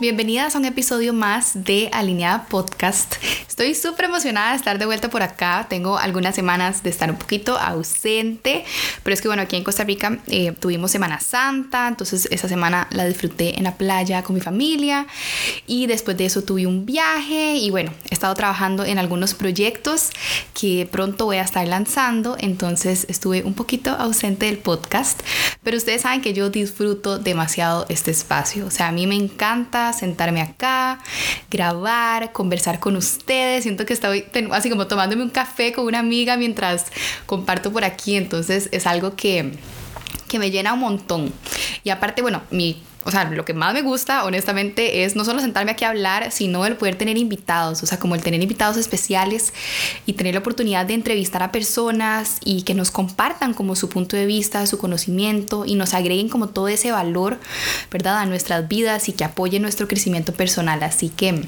Bienvenidas a un episodio más de Alineada Podcast. Estoy súper emocionada de estar de vuelta por acá. Tengo algunas semanas de estar un poquito ausente, pero es que bueno, aquí en Costa Rica eh, tuvimos Semana Santa, entonces esa semana la disfruté en la playa con mi familia y después de eso tuve un viaje y bueno, he estado trabajando en algunos proyectos que pronto voy a estar lanzando, entonces estuve un poquito ausente del podcast, pero ustedes saben que yo disfruto demasiado este espacio, o sea, a mí me encanta sentarme acá, grabar, conversar con ustedes. Siento que estoy así como tomándome un café con una amiga mientras comparto por aquí. Entonces es algo que, que me llena un montón. Y aparte, bueno, mi o sea, lo que más me gusta, honestamente, es no solo sentarme aquí a hablar, sino el poder tener invitados, o sea, como el tener invitados especiales y tener la oportunidad de entrevistar a personas y que nos compartan como su punto de vista, su conocimiento y nos agreguen como todo ese valor, ¿verdad?, a nuestras vidas y que apoyen nuestro crecimiento personal. Así que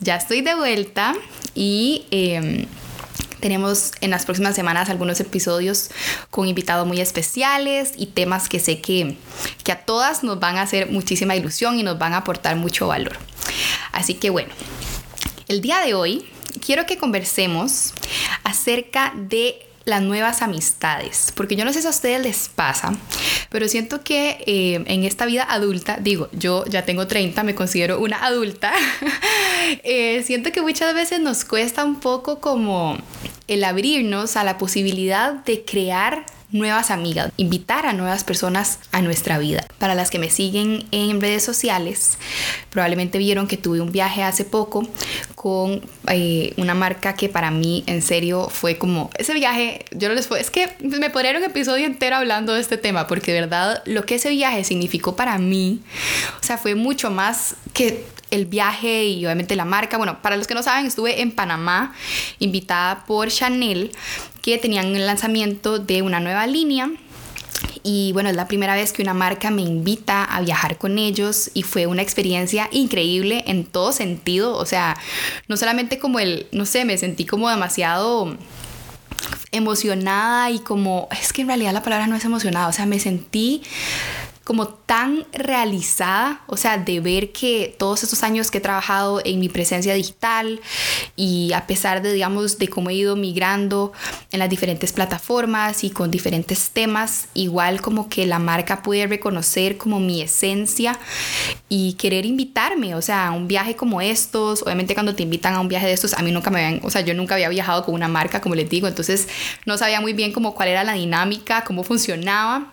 ya estoy de vuelta y... Eh, tenemos en las próximas semanas algunos episodios con invitados muy especiales y temas que sé que, que a todas nos van a hacer muchísima ilusión y nos van a aportar mucho valor. Así que bueno, el día de hoy quiero que conversemos acerca de las nuevas amistades, porque yo no sé si a ustedes les pasa, pero siento que eh, en esta vida adulta, digo, yo ya tengo 30, me considero una adulta, eh, siento que muchas veces nos cuesta un poco como el abrirnos a la posibilidad de crear nuevas amigas, invitar a nuevas personas a nuestra vida. Para las que me siguen en redes sociales, probablemente vieron que tuve un viaje hace poco con eh, una marca que para mí en serio fue como ese viaje, yo no les puedo, es que me podría un episodio entero hablando de este tema porque de verdad lo que ese viaje significó para mí, o sea, fue mucho más que el viaje y obviamente la marca. Bueno, para los que no saben, estuve en Panamá invitada por Chanel que tenían el lanzamiento de una nueva línea y bueno, es la primera vez que una marca me invita a viajar con ellos y fue una experiencia increíble en todo sentido. O sea, no solamente como el, no sé, me sentí como demasiado emocionada y como, es que en realidad la palabra no es emocionada, o sea, me sentí como tan realizada, o sea, de ver que todos estos años que he trabajado en mi presencia digital y a pesar de, digamos, de cómo he ido migrando en las diferentes plataformas y con diferentes temas, igual como que la marca puede reconocer como mi esencia y querer invitarme, o sea, a un viaje como estos, obviamente cuando te invitan a un viaje de estos, a mí nunca me habían, o sea, yo nunca había viajado con una marca, como les digo, entonces no sabía muy bien como cuál era la dinámica, cómo funcionaba.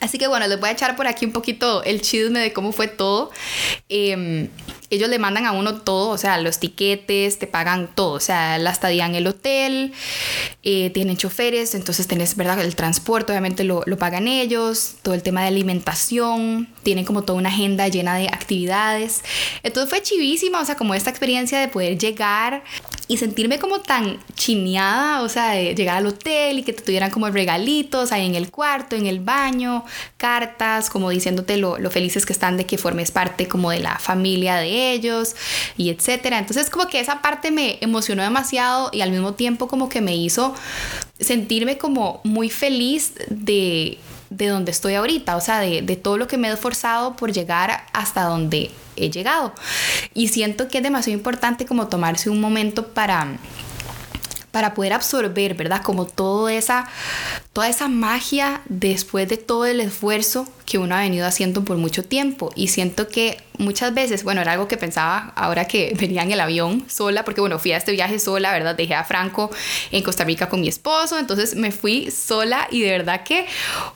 Así que bueno, les voy a echar por aquí un poquito el chisme de cómo fue todo. Em, ellos le mandan a uno todo, o sea, los tiquetes, te pagan todo, o sea, la estadía en el hotel, eh, tienen choferes, entonces tenés, ¿verdad? El transporte, obviamente lo, lo, pagan ellos, todo el tema de alimentación, tienen como toda una agenda llena de actividades. Entonces fue chivísima, o sea, como esta experiencia de poder llegar y sentirme como tan chineada, o sea, de llegar al hotel y que te tuvieran como regalitos ahí en el cuarto, en el baño, cartas, como diciéndote lo, lo felices que están de que formes parte como de la familia de ellos y etcétera. Entonces como que esa parte me emocionó demasiado y al mismo tiempo como que me hizo sentirme como muy feliz de de donde estoy ahorita, o sea, de, de, todo lo que me he esforzado por llegar hasta donde he llegado. Y siento que es demasiado importante como tomarse un momento para para poder absorber, ¿verdad? Como toda esa, toda esa magia después de todo el esfuerzo que uno ha venido haciendo por mucho tiempo. Y siento que muchas veces, bueno, era algo que pensaba ahora que venía en el avión sola, porque bueno, fui a este viaje sola, ¿verdad? Dejé a Franco en Costa Rica con mi esposo, entonces me fui sola y de verdad que,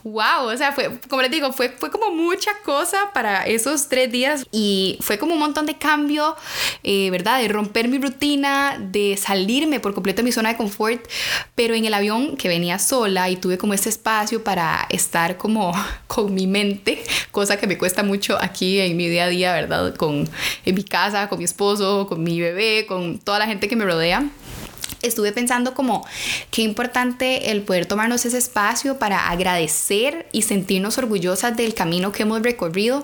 wow, o sea, fue, como les digo, fue, fue como mucha cosa para esos tres días y fue como un montón de cambio, eh, ¿verdad? De romper mi rutina, de salirme por completo de mi zona de confort, pero en el avión que venía sola y tuve como este espacio para estar como con mi mente, cosa que me cuesta mucho aquí en mi día a día ¿verdad? Con, en mi casa, con mi esposo, con mi bebé, con toda la gente que me rodea estuve pensando como qué importante el poder tomarnos ese espacio para agradecer y sentirnos orgullosas del camino que hemos recorrido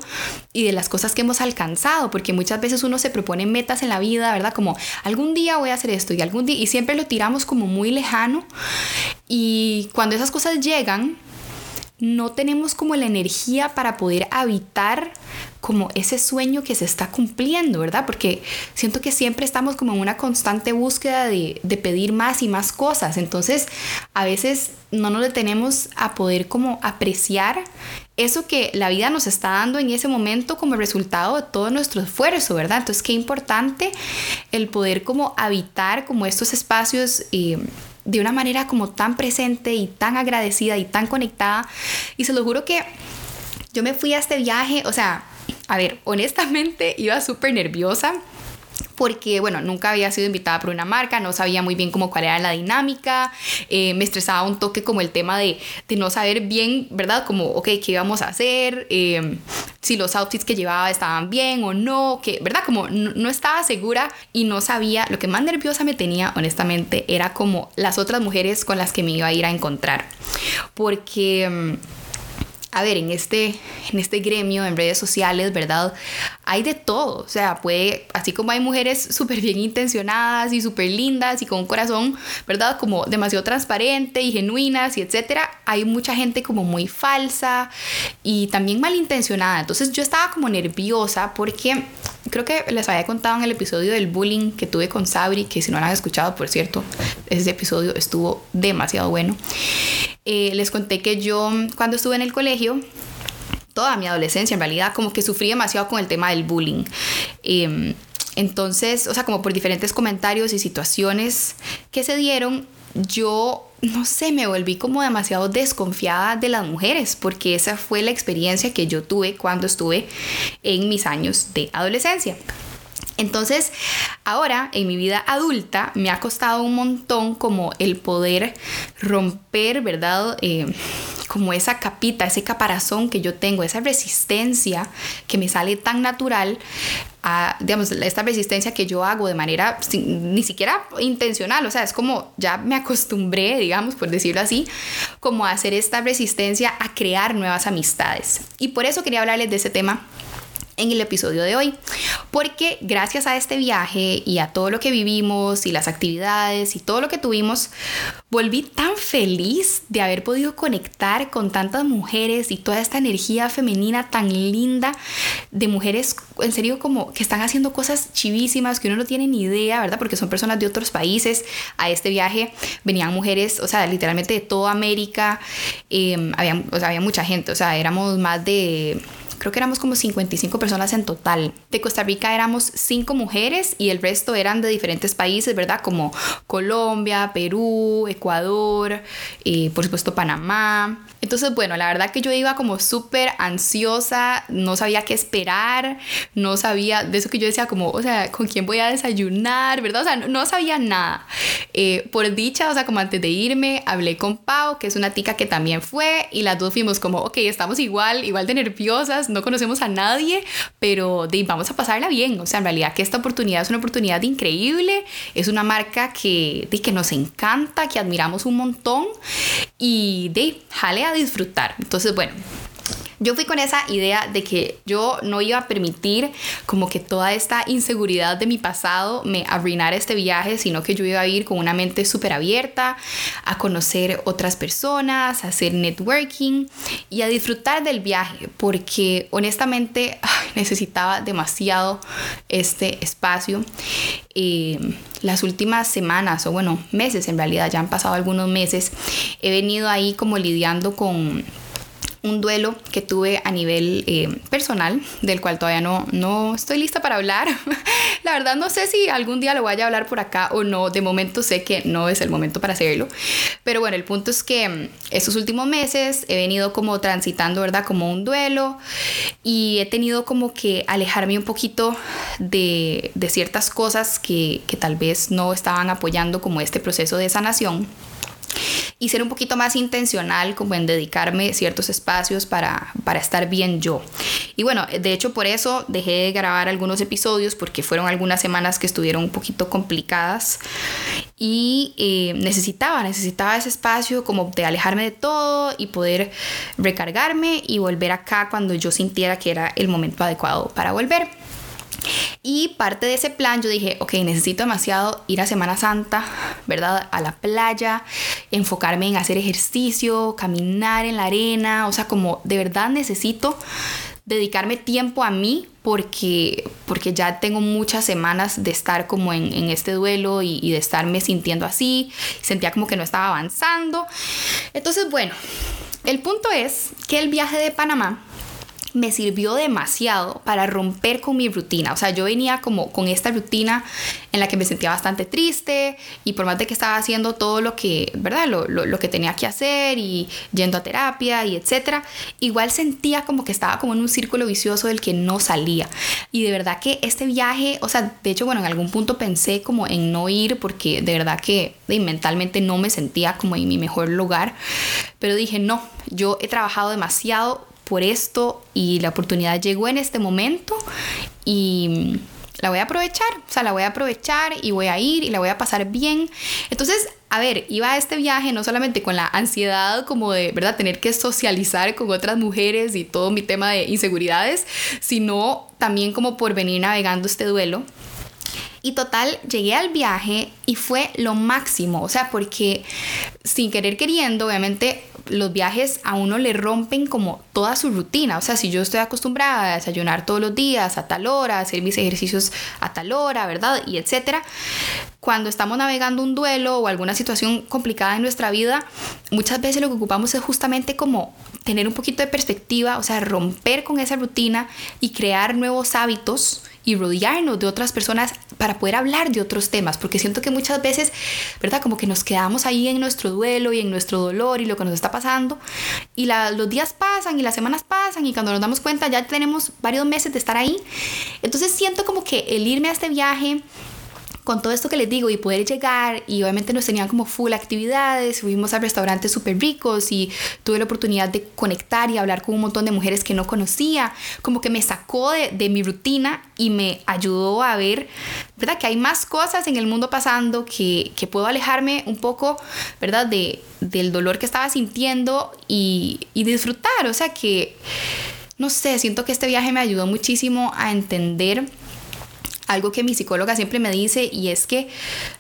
y de las cosas que hemos alcanzado, porque muchas veces uno se propone metas en la vida, ¿verdad? Como algún día voy a hacer esto y algún día y siempre lo tiramos como muy lejano y cuando esas cosas llegan no tenemos como la energía para poder habitar como ese sueño que se está cumpliendo, ¿verdad? Porque siento que siempre estamos como en una constante búsqueda de, de pedir más y más cosas. Entonces, a veces no nos detenemos a poder como apreciar eso que la vida nos está dando en ese momento como resultado de todo nuestro esfuerzo, ¿verdad? Entonces, qué importante el poder como habitar como estos espacios. Eh, de una manera como tan presente y tan agradecida y tan conectada. Y se lo juro que yo me fui a este viaje, o sea, a ver, honestamente iba súper nerviosa porque, bueno, nunca había sido invitada por una marca, no sabía muy bien cómo cuál era la dinámica, eh, me estresaba un toque como el tema de, de, no saber bien, ¿verdad? Como, ok, ¿qué íbamos a hacer? Eh, si los outfits que llevaba estaban bien o no, que, ¿verdad? Como no, estaba segura y no sabía, lo que más nerviosa me tenía, honestamente, era como las otras mujeres con las que me iba a ir a encontrar, porque mm, a ver, en este, en este gremio, en redes sociales, ¿verdad? Hay de todo. O sea, puede, así como hay mujeres súper bien intencionadas y súper lindas y con un corazón, ¿verdad? Como demasiado transparente y genuinas y etcétera, hay mucha gente como muy falsa y también malintencionada. Entonces yo estaba como nerviosa porque creo que les había contado en el episodio del bullying que tuve con Sabri, que si no lo han escuchado, por cierto, ese episodio estuvo demasiado bueno. Eh, les conté que yo cuando estuve en el colegio, toda mi adolescencia en realidad, como que sufrí demasiado con el tema del bullying. Em, entonces, o sea, como por diferentes comentarios y situaciones que se dieron, yo, no sé, me volví como demasiado desconfiada de las mujeres, porque esa fue la experiencia que yo tuve cuando estuve en mis años de adolescencia. Entonces, ahora en mi vida adulta me ha costado un montón como el poder romper, ¿verdad? Eh, como esa capita, ese caparazón que yo tengo, esa resistencia que me sale tan natural a, digamos, esta resistencia que yo hago de manera ni siquiera intencional, o sea, es como ya me acostumbré, digamos, por decirlo así, como a hacer esta resistencia a crear nuevas amistades. Y por eso quería hablarles de ese tema en el episodio de hoy. Porque gracias a este viaje y a todo lo que vivimos y las actividades y todo lo que tuvimos, volví tan feliz de haber podido conectar con tantas mujeres y toda esta energía femenina tan linda de mujeres en serio como que están haciendo cosas chivísimas que uno no tiene ni idea, ¿verdad? Porque son personas de otros países. A este viaje venían mujeres, o sea, literalmente de toda América. Eh, había, o sea, había mucha gente, o sea, éramos más de creo que éramos como 55 personas en total. De Costa Rica éramos 5 mujeres y el resto eran de diferentes países, ¿verdad? Como Colombia, Perú, Ecuador, y por supuesto Panamá. Entonces, bueno, la verdad que yo iba como súper ansiosa, no sabía qué esperar, no sabía, de eso que yo decía como, o sea, ¿con quién voy a desayunar? ¿Verdad? O sea, no, sabía nada. Eh, por dicha, o sea, como antes de irme, hablé con Pau, que es una tica que también fue, y las dos fuimos como, ok, estamos igual, igual de nerviosas, no conocemos a nadie, pero de, vamos a pasarla bien. O sea, en realidad que esta oportunidad es una oportunidad increíble, es una marca que, de, que nos encanta, que admiramos un montón, y de, jale a disfrutar. Entonces, bueno, yo fui con esa idea de que yo no iba a permitir como que toda esta inseguridad de mi pasado me arruinara este viaje, sino que yo iba a ir con una mente súper abierta, a conocer otras personas, a hacer networking y a disfrutar del viaje, porque honestamente necesitaba demasiado este espacio. Eh, las últimas semanas, o bueno, meses en realidad, ya han pasado algunos meses, he venido ahí como lidiando con un duelo que tuve a nivel eh, personal, del cual todavía no, no estoy lista para hablar. La verdad no sé si algún día lo vaya a hablar por acá o no. De momento sé que no es el momento para hacerlo. Pero bueno, el punto es que mm, estos últimos meses he venido como transitando, ¿verdad? Como un duelo y he tenido como que alejarme un poquito de, de ciertas cosas que, que tal vez no estaban apoyando como este proceso de sanación y ser un poquito más intencional como en dedicarme ciertos espacios para, para estar bien yo. Y bueno, de hecho por eso dejé de grabar algunos episodios porque fueron algunas semanas que estuvieron un poquito complicadas y eh, necesitaba, necesitaba ese espacio como de alejarme de todo y poder recargarme y volver acá cuando yo sintiera que era el momento adecuado para volver. Y parte de ese plan yo dije, ok, necesito demasiado ir a Semana Santa, ¿verdad? A la playa, enfocarme en hacer ejercicio, caminar en la arena, o sea, como de verdad necesito dedicarme tiempo a mí porque, porque ya tengo muchas semanas de estar como en, este duelo y, y, de estarme sintiendo así, sentía como que no estaba avanzando. Entonces, bueno, el punto es que el viaje de Panamá me sirvió demasiado para romper con mi rutina. O sea, yo venía como con esta rutina en la que me sentía bastante triste y por más de que estaba haciendo todo lo que, ¿verdad? Lo, lo, que tenía que hacer y yendo a terapia y etcétera, igual sentía como que estaba como en un círculo vicioso del que no salía. Y de verdad que este viaje, o sea, de hecho, bueno, en algún punto pensé como en no ir porque de verdad que mentalmente no me sentía como en mi mejor lugar, pero dije, no, yo he trabajado demasiado por esto y la oportunidad llegó en este momento y la voy a aprovechar, o sea, la voy a aprovechar y voy a ir y la voy a pasar bien. Entonces, a ver, iba a este viaje no solamente con la ansiedad como de, ¿verdad?, tener que socializar con otras mujeres y todo mi tema de inseguridades, sino también como por venir navegando este duelo. Y total, llegué al viaje y fue lo máximo, o sea, porque sin querer queriendo, obviamente los viajes a uno le rompen como toda su rutina. O sea, si yo estoy acostumbrada a desayunar todos los días a tal hora, hacer mis ejercicios a tal hora, ¿verdad? Y etcétera. Cuando estamos navegando un duelo o alguna situación complicada en nuestra vida, muchas veces lo que ocupamos es justamente como tener un poquito de perspectiva, o sea, romper con esa rutina y crear nuevos hábitos y rodearnos de otras personas para poder hablar de otros temas, porque siento que muchas veces, ¿verdad? Como que nos quedamos ahí en nuestro duelo y en nuestro dolor y lo que nos está pasando, y los días pasan y las semanas pasan y cuando nos damos cuenta ya tenemos varios meses de estar ahí. Entonces siento como que el irme a este viaje, con todo esto que les digo y poder llegar y obviamente nos tenían como full actividades, fuimos a restaurantes súper ricos y tuve la oportunidad de conectar y hablar con un montón de mujeres que no conocía, como que me sacó de, de mi rutina y me ayudó a ver, ¿verdad? Que hay más cosas en el mundo pasando, que, que puedo alejarme un poco, ¿verdad? De, del dolor que estaba sintiendo y, y disfrutar, o sea que, no sé, siento que este viaje me ayudó muchísimo a entender algo que mi psicóloga siempre me dice y es que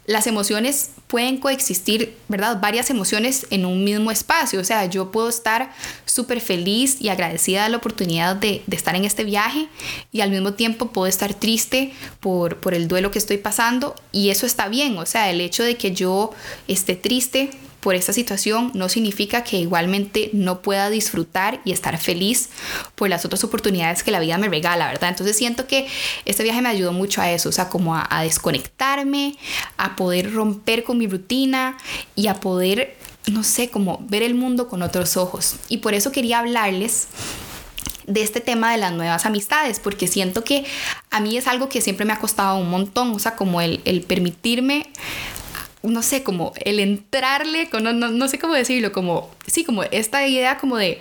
las emociones pueden coexistir, ¿verdad? Varias emociones en un mismo espacio. O sea, yo puedo estar súper feliz y agradecida de la oportunidad de, estar en este viaje y al mismo tiempo puedo estar triste por, por el duelo que estoy pasando y eso está bien. O sea, el hecho de que yo esté triste por esta situación no significa que igualmente no pueda disfrutar y estar feliz por las otras oportunidades que la vida me regala, ¿verdad? Entonces siento que este viaje me ayudó mucho a eso, o sea, como a, desconectarme, a poder romper con mi rutina y a poder, no sé, como ver el mundo con otros ojos. Y por eso quería hablarles de este tema de las nuevas amistades, porque siento que a mí es algo que siempre me ha costado un montón, o sea, como el, el permitirme no sé, como el entrarle, no, no, no, sé cómo decirlo, como, sí, como esta idea como de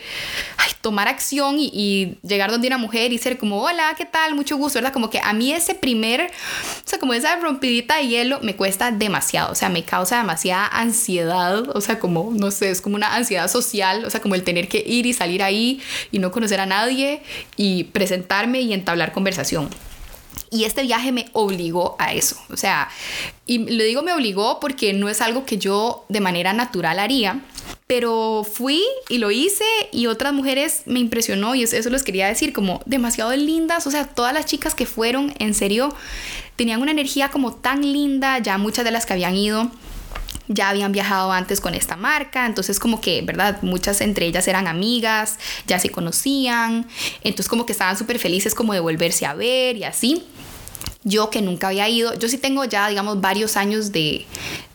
tomar acción y, llegar donde una mujer y ser como, hola, ¿qué tal? Mucho gusto, ¿verdad? Como que a mí ese primer, o sea, como esa rompidita de hielo me cuesta demasiado, o sea, me causa demasiada ansiedad, o sea, como, no sé, es como una ansiedad social, o sea, como el tener que ir y salir ahí y no conocer a nadie y presentarme y entablar conversación. Y este viaje me obligó a eso. O sea, y le digo me obligó porque no es algo que yo de manera natural haría. Pero fui y lo hice y otras mujeres me impresionó y eso les quería decir como demasiado lindas. O sea, todas las chicas que fueron, en serio, tenían una energía como tan linda. Ya muchas de las que habían ido ya habían viajado antes con esta marca, entonces como que, ¿verdad? Muchas entre ellas eran amigas, ya se conocían, entonces como que estaban súper felices como de volverse a ver y así. Yo que nunca había ido, yo sí tengo ya, digamos, varios años de,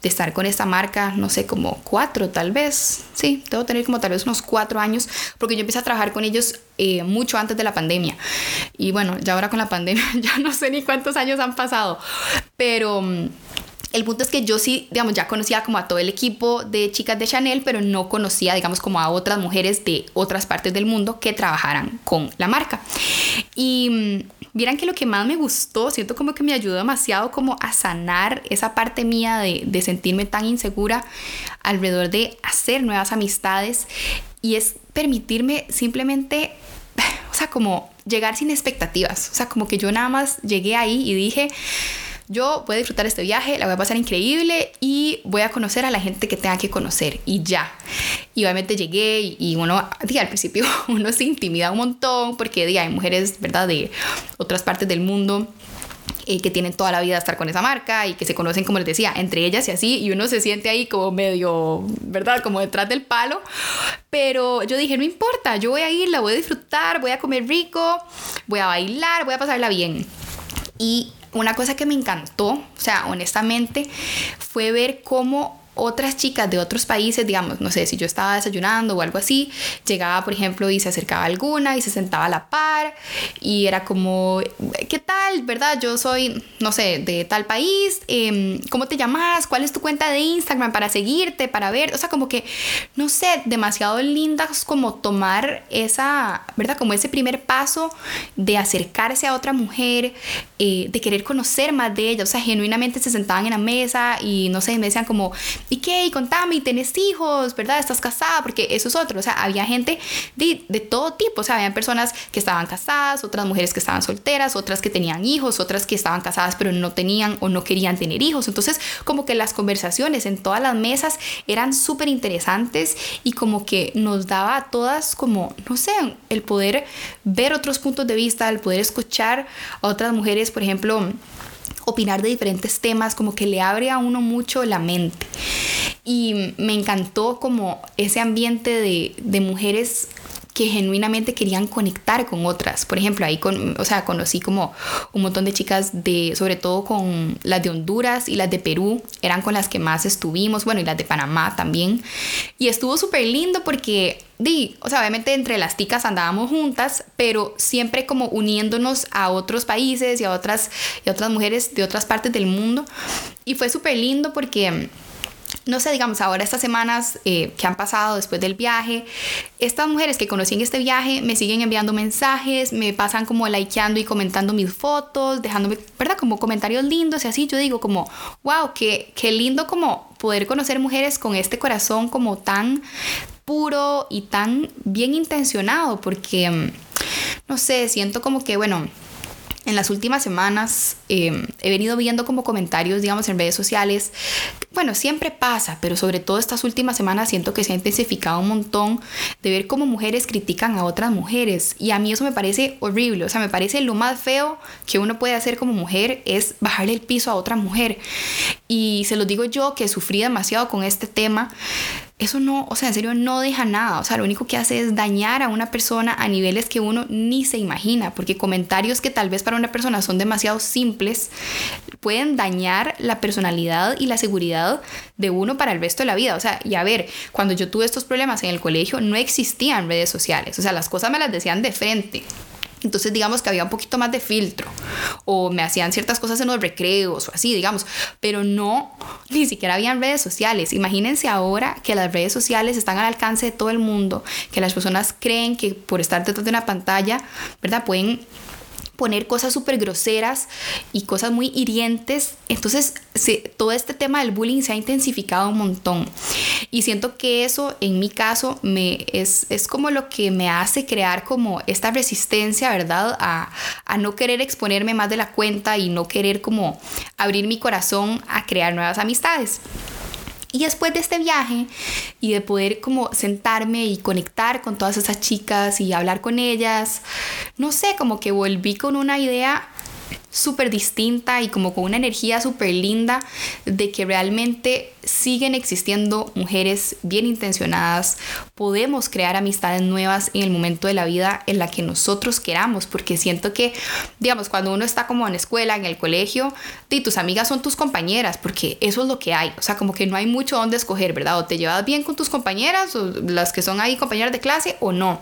de estar con esta marca, no sé, como cuatro tal vez, sí, debo tener como tal vez unos cuatro años, porque yo empecé a trabajar con ellos eh, mucho antes de la pandemia. Y bueno, ya ahora con la pandemia ya no sé ni cuántos años han pasado, pero mm, el punto es que yo sí, digamos, ya conocía como a todo el equipo de chicas de Chanel, pero no conocía, digamos, como a otras mujeres de otras partes del mundo que trabajaran con la marca. Y vieran mm, que lo que más me gustó, siento como que me ayudó demasiado como a sanar esa parte mía de, de sentirme tan insegura alrededor de hacer nuevas amistades y es permitirme simplemente como llegar sin expectativas, o sea, como que yo nada más llegué ahí y dije, yo voy a disfrutar este viaje, la voy a pasar increíble y voy a conocer a la gente que tenga que conocer y ya. Y obviamente llegué y, y uno, al principio uno se intimida un montón porque hay mujeres, ¿verdad?, de otras partes del mundo eh, que tienen toda la vida estar con esa marca y que se conocen, como les decía, entre ellas y así, y uno se siente ahí como medio, ¿verdad? Como detrás del palo. Pero yo dije, no importa, yo voy a ir, la voy a disfrutar, voy a comer rico, voy a bailar, voy a pasarla bien. Y una cosa que me encantó, o sea, honestamente, fue ver cómo otras chicas de otros países, digamos, no sé, si yo estaba desayunando o algo así, llegaba, por ejemplo, y se acercaba alguna y se sentaba a la par y era como, ¿qué tal? ¿Verdad? Yo soy, no sé, de tal país, em, ¿cómo te llamas? ¿Cuál es tu cuenta de Instagram para seguirte, para ver? O sea, como que, no sé, demasiado lindas como tomar esa, ¿verdad? Como ese primer paso de acercarse a otra mujer, eh, de querer conocer más de ella, o sea, genuinamente se sentaban en la mesa y no sé, me decían como, ¿y qué? Y contame, ¿y tenés hijos? ¿Verdad? ¿Estás casada? Porque eso es otro. O sea, había gente de, de todo tipo. O sea, había personas que estaban casadas, otras mujeres que estaban solteras, otras que tenían hijos, otras que estaban casadas pero no tenían o no querían tener hijos. Entonces, como que las conversaciones en todas las mesas eran súper interesantes y como que nos daba a todas como, no sé, el poder ver otros puntos de vista, el poder escuchar a otras mujeres, por ejemplo, opinar de diferentes temas, como que le abre a uno mucho la mente. Y me encantó como ese ambiente de, de mujeres que genuinamente querían conectar con otras. Por ejemplo, ahí con, o sea, conocí como un montón de chicas de, sobre todo con las de Honduras y las de Perú, eran con las que más estuvimos, bueno, y las de Panamá también. Y estuvo súper lindo porque di, o sea, obviamente entre las ticas andábamos juntas, pero siempre como uniéndonos a otros países y a otras, y a otras mujeres de otras partes del mundo. Y fue súper lindo porque no sé, digamos, ahora estas semanas eh, que han pasado después del viaje, estas mujeres que conocí en este viaje me siguen enviando mensajes, me pasan como likeando y comentando mis fotos, dejándome, ¿verdad? Como comentarios lindos y así. Yo digo como, wow, qué, qué lindo como poder conocer mujeres con este corazón como tan puro y tan bien intencionado, porque, mm, no sé, siento como que, bueno, en las últimas semanas em, he venido viendo como comentarios, digamos, en redes sociales. Bueno, siempre pasa, pero sobre todo estas últimas semanas siento que se ha intensificado un montón de ver cómo mujeres critican a otras mujeres. Y a mí eso me parece horrible. O sea, me parece lo más feo que uno puede hacer como mujer es bajarle el piso a otra mujer. Y se lo digo yo que sufrí demasiado con este tema eso no, o sea, en serio no deja nada, o sea, lo único que hace es dañar a una persona a niveles que uno ni se imagina, porque comentarios que tal vez para una persona son demasiado simples pueden dañar la personalidad y la seguridad de uno para el resto de la vida, o sea, y a ver, cuando yo tuve estos problemas en el colegio no existían redes sociales, o sea, las cosas me las decían de frente, entonces digamos que había un poquito más de filtro o me hacían ciertas cosas en los recreos o así, digamos, pero no, ni siquiera habían redes sociales. Imagínense ahora que las redes sociales están al alcance de todo el mundo, que las personas creen que por estar detrás de una pantalla, ¿verdad? Pueden poner cosas súper groseras y cosas muy hirientes. Entonces, todo este tema del bullying se ha intensificado un montón. Y siento que eso, en mi caso, me, es, es como lo que me hace crear como esta resistencia, ¿verdad? A, a no querer exponerme más de la cuenta y no querer como abrir mi corazón a crear nuevas amistades. Y después de este viaje y de poder como sentarme y conectar con todas esas chicas y hablar con ellas, no sé, como que volví con una idea súper distinta y como con una energía súper linda de que realmente siguen existiendo mujeres bien intencionadas, podemos crear amistades nuevas en el momento de la vida en la que nosotros queramos, porque siento que, digamos, cuando uno está como en escuela, en el colegio, y tus amigas son tus compañeras, porque eso es lo que hay, o sea, como que no hay mucho donde escoger, ¿verdad? O te llevas bien con tus compañeras, o las que son ahí compañeras de clase, o no.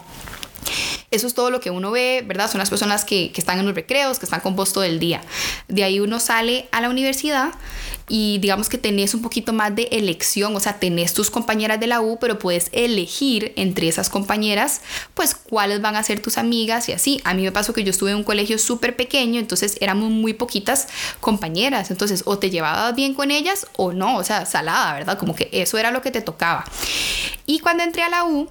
Eso es todo lo que uno ve, ¿verdad? Son las personas que, están en los recreos, que están con vos todo el día. De ahí uno sale a la universidad y digamos que tenés un poquito más de elección, o sea, tenés tus compañeras de la U, pero puedes elegir entre esas compañeras, pues cuáles van a ser tus amigas y así. A mí me pasó que yo estuve en un colegio súper pequeño, entonces éramos muy poquitas compañeras, entonces o te llevabas bien con ellas o no, o sea, salada, ¿verdad? Como que eso era lo que te tocaba. Y cuando entré a la U,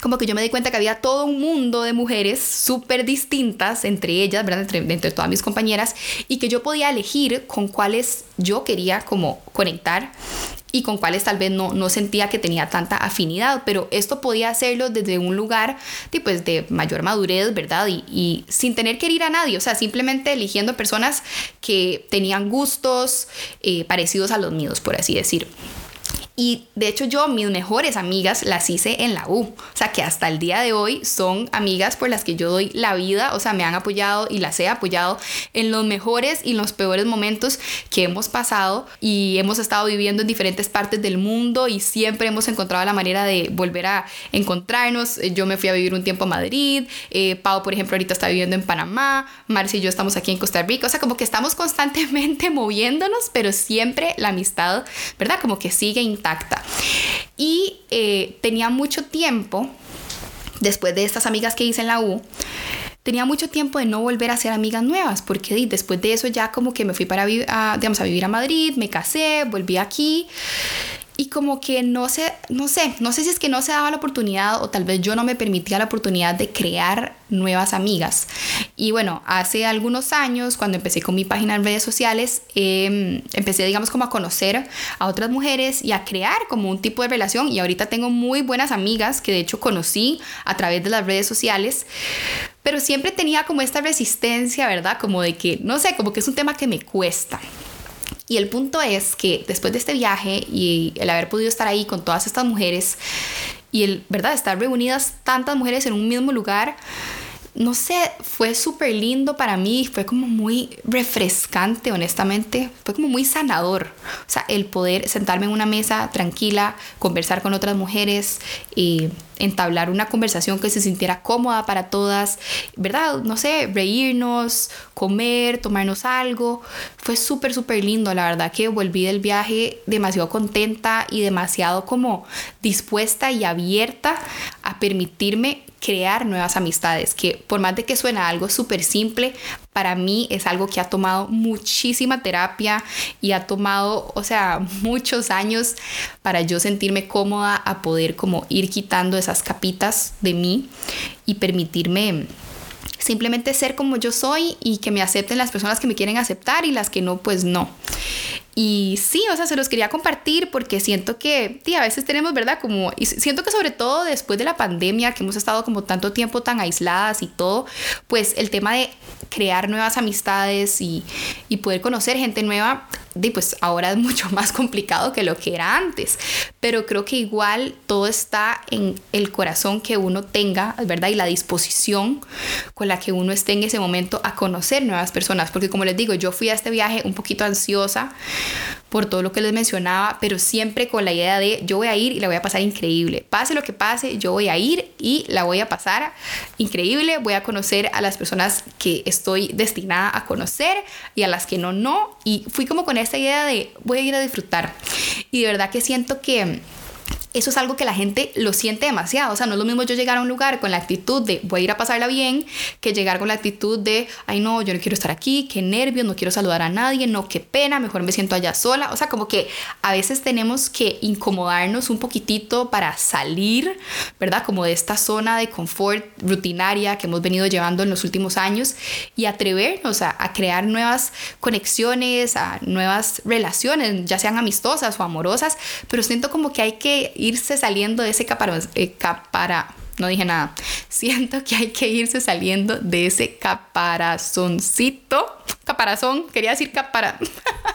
como que yo me di cuenta que había todo un mundo de mujeres súper distintas entre ellas, ¿verdad? Entre, entre, todas mis compañeras, y que yo podía elegir con cuáles yo quería como conectar y con cuáles tal vez no, no sentía que tenía tanta afinidad, pero esto podía hacerlo desde un lugar pues, de mayor madurez, ¿verdad? Y, sin tener que ir a nadie, o sea, simplemente eligiendo personas que tenían gustos eh, parecidos a los míos, por así decir. Y de hecho yo mis mejores amigas las hice en la U. O sea que hasta el día de hoy son amigas por las que yo doy la vida. O sea, me han apoyado y las he apoyado en los mejores y los peores momentos que hemos pasado. Y hemos estado viviendo en diferentes partes del mundo y siempre hemos encontrado la manera de volver a encontrarnos. Yo me fui a vivir un tiempo a Madrid. Eh, Pau, por ejemplo, ahorita está viviendo en Panamá. Marcia y yo estamos aquí en Costa Rica. O sea, como que estamos constantemente moviéndonos, pero siempre la amistad, ¿verdad? Como que sigue y eh, tenía mucho tiempo, después de estas amigas que hice en la U, tenía mucho tiempo de no volver a ser amigas nuevas, porque después de eso ya como que me fui para a vivir a Madrid, me casé, volví aquí y como que no sé, no sé, no sé si es que no se daba la oportunidad o tal vez yo no me permitía la oportunidad de crear nuevas amigas. Y bueno, hace algunos años, cuando empecé con mi página en redes sociales, em, empecé, digamos, como a conocer a otras mujeres y a crear como un tipo de relación. Y ahorita tengo muy buenas amigas que de hecho conocí a través de las redes sociales. Pero siempre tenía como esta resistencia, ¿verdad? Como de que, no sé, como que es un tema que me cuesta. Y el punto es que después de este viaje y el haber podido estar ahí con todas estas mujeres y el, ¿verdad?, estar reunidas tantas mujeres en un mismo lugar, no sé, fue súper lindo para mí, fue como muy refrescante, honestamente, fue como muy sanador. O sea, el poder sentarme en una mesa tranquila, conversar con otras mujeres entablar una conversación que se sintiera cómoda para todas, ¿verdad? No sé, reírnos, comer, tomarnos algo. Fue súper, súper lindo, la verdad que volví del viaje demasiado contenta y demasiado como dispuesta y abierta a permitirme crear nuevas amistades, que por más de que suena algo súper simple, para mí es algo que ha tomado muchísima terapia y ha tomado, o sea, muchos años para yo sentirme cómoda a poder como ir quitando esas capitas de mí y permitirme simplemente ser como yo soy y que me acepten las personas que me quieren aceptar y las que no, pues no. Y sí, o sea, se los quería compartir porque siento que, a veces tenemos, ¿verdad? Como, y siento que sobre todo después de la pandemia, que hemos estado como tanto tiempo tan aisladas y todo, pues el tema de crear nuevas amistades y, y poder conocer gente nueva, pues ahora es mucho más complicado que lo que era antes. Pero creo que igual todo está en el corazón que uno tenga, ¿verdad? Y la disposición con la que uno esté en ese momento a conocer nuevas personas. Porque como les digo, yo fui a este viaje un poquito ansiosa por todo lo que les mencionaba, pero siempre con la idea de yo voy a ir y la voy a pasar increíble. Pase lo que pase, yo voy a ir y la voy a pasar increíble. Voy a conocer a las personas que estoy destinada a conocer y a las que no, no. Y fui como con esta idea de voy a ir a disfrutar. Y de verdad que siento que eso es algo que la gente lo siente demasiado. O sea, no es lo mismo yo llegar a un lugar con la actitud de voy a ir a pasarla bien que llegar con la actitud de, ay no, yo no quiero estar aquí, qué nervios, no quiero saludar a nadie, no, qué pena, mejor me siento allá sola. O sea, como que a veces tenemos que incomodarnos un poquitito para salir, ¿verdad? Como de esta zona de confort rutinaria que hemos venido llevando en los últimos años y atrevernos a, a crear nuevas conexiones, a nuevas relaciones, ya sean amistosas o amorosas, pero siento como que hay que irse saliendo de ese caparón, eh, capara, no dije nada. Siento que hay que irse saliendo de ese caparazoncito. Caparazón, quería decir capara.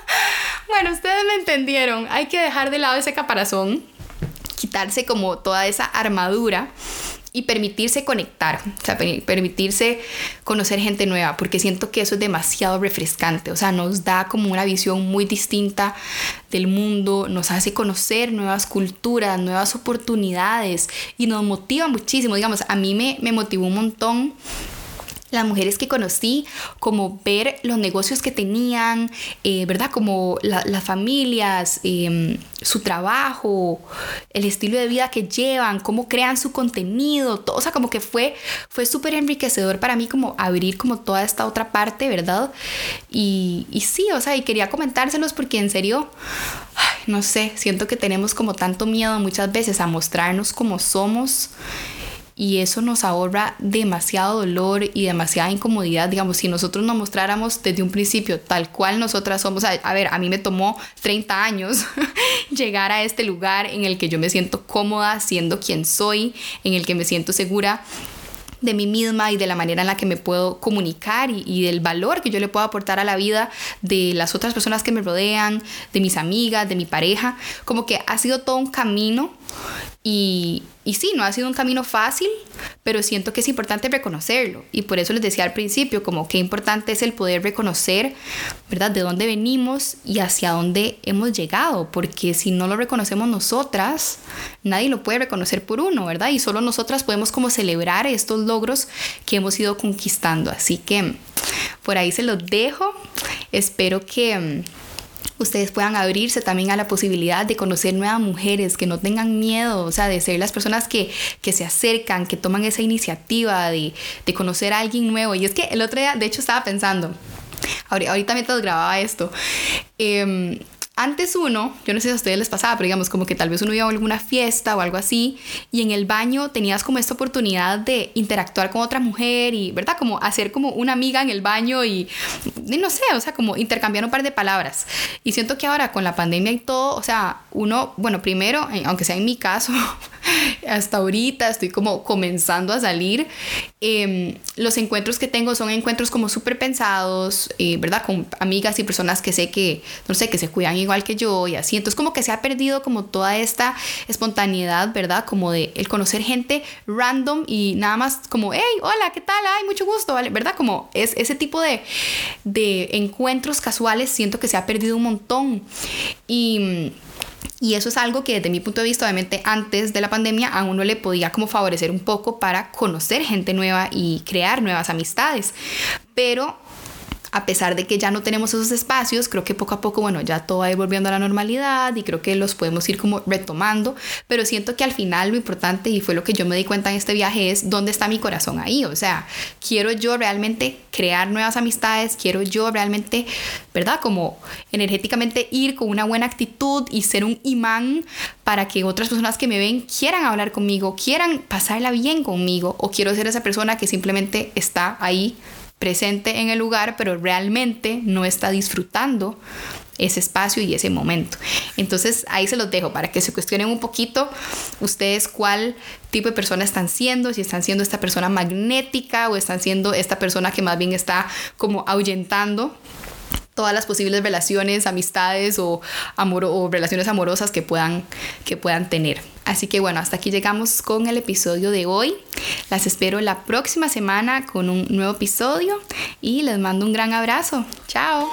bueno, ustedes me entendieron. Hay que dejar de lado ese caparazón, quitarse como toda esa armadura y permitirse conectar, o sea, permitirse conocer gente nueva, porque siento que eso es demasiado refrescante, o sea, nos da como una visión muy distinta del mundo, nos hace conocer nuevas culturas, nuevas oportunidades y nos motiva muchísimo, digamos, a mí me, me motivó un montón las mujeres que conocí, como ver los negocios que tenían, eh, ¿verdad? Como las familias, em, su trabajo, el estilo de vida que llevan, cómo crean su contenido, todo, o sea, como que fue, fue súper enriquecedor para mí como abrir como toda esta otra parte, ¿verdad? Y, y sí, o sea, y quería comentárselos porque en serio, no sé, siento que tenemos como tanto miedo muchas veces a mostrarnos como somos y eso nos ahorra demasiado dolor y demasiada incomodidad, digamos, si nosotros nos mostráramos desde un principio tal cual nosotras somos, a, ver, a mí me tomó 30 años llegar a este lugar en el que yo me siento cómoda siendo quien soy, en el que me siento segura de mí misma y de la manera en la que me puedo comunicar y, del valor que yo le puedo aportar a la vida de las otras personas que me rodean, de mis amigas, de mi pareja. Como que ha sido todo un camino y, sí, no ha sido un camino fácil, pero siento que es importante reconocerlo. Y por eso les decía al principio, como qué importante es el poder reconocer, ¿verdad?, de dónde venimos y hacia dónde hemos llegado. Porque si no lo reconocemos nosotras, nadie lo puede reconocer por uno, ¿verdad? Y solo nosotras podemos como celebrar estos logros que hemos ido conquistando. Así que por ahí se los dejo. Espero que ustedes puedan abrirse también a la posibilidad de conocer nuevas mujeres, que no tengan miedo, o sea, de ser las personas que, que se acercan, que toman esa iniciativa de, de, conocer a alguien nuevo. Y es que el otro día, de hecho, estaba pensando, ahorita mientras grababa esto, eh, antes uno, yo no sé si a ustedes les pasaba, pero digamos como que tal vez uno iba a alguna fiesta o algo así y en el baño tenías como esta oportunidad de interactuar con otra mujer y, ¿verdad? Como hacer como una amiga en el baño y, no sé, o sea, como intercambiar un par de palabras. Y siento que ahora con la pandemia y todo, o sea, uno, bueno, primero, eh, aunque sea en mi caso, hasta ahorita estoy como comenzando a salir, em, los encuentros que tengo son encuentros como súper pensados, eh, ¿verdad? Con amigas y personas que sé que, no sé, que se cuidan igual que yo y así. Entonces como que se ha perdido como toda esta espontaneidad, ¿verdad? Como de el conocer gente random y nada más como, hey, hola, ¿qué tal? Ay, mucho gusto, ¿vale? ¿Verdad? Como es ese tipo de, de encuentros casuales siento que se ha perdido un montón. Y y eso es algo que desde mi punto de vista, obviamente antes de la pandemia, a uno le podía como favorecer un poco para conocer gente nueva y crear nuevas amistades. Pero a pesar de que ya no tenemos esos espacios, creo que poco a poco, bueno, ya todo va a volviendo a la normalidad y creo que los podemos ir como retomando, pero siento que al final lo importante, y fue lo que yo me di cuenta en este viaje, es dónde está mi corazón ahí, o sea, quiero yo realmente crear nuevas amistades, quiero yo realmente, ¿verdad? Como energéticamente ir con una buena actitud y ser un imán para que otras personas que me ven quieran hablar conmigo, quieran pasarla bien conmigo, o quiero ser esa persona que simplemente está ahí presente en el lugar, pero realmente no está disfrutando ese espacio y ese momento. Entonces ahí se los dejo para que se cuestionen un poquito ustedes cuál tipo de persona están siendo, si están siendo esta persona magnética o están siendo esta persona que más bien está como ahuyentando todas las posibles relaciones, amistades o, amor o relaciones amorosas que puedan, que puedan tener. Así que bueno, hasta aquí llegamos con el episodio de hoy. Las espero la próxima semana con un nuevo episodio y les mando un gran abrazo. Chao.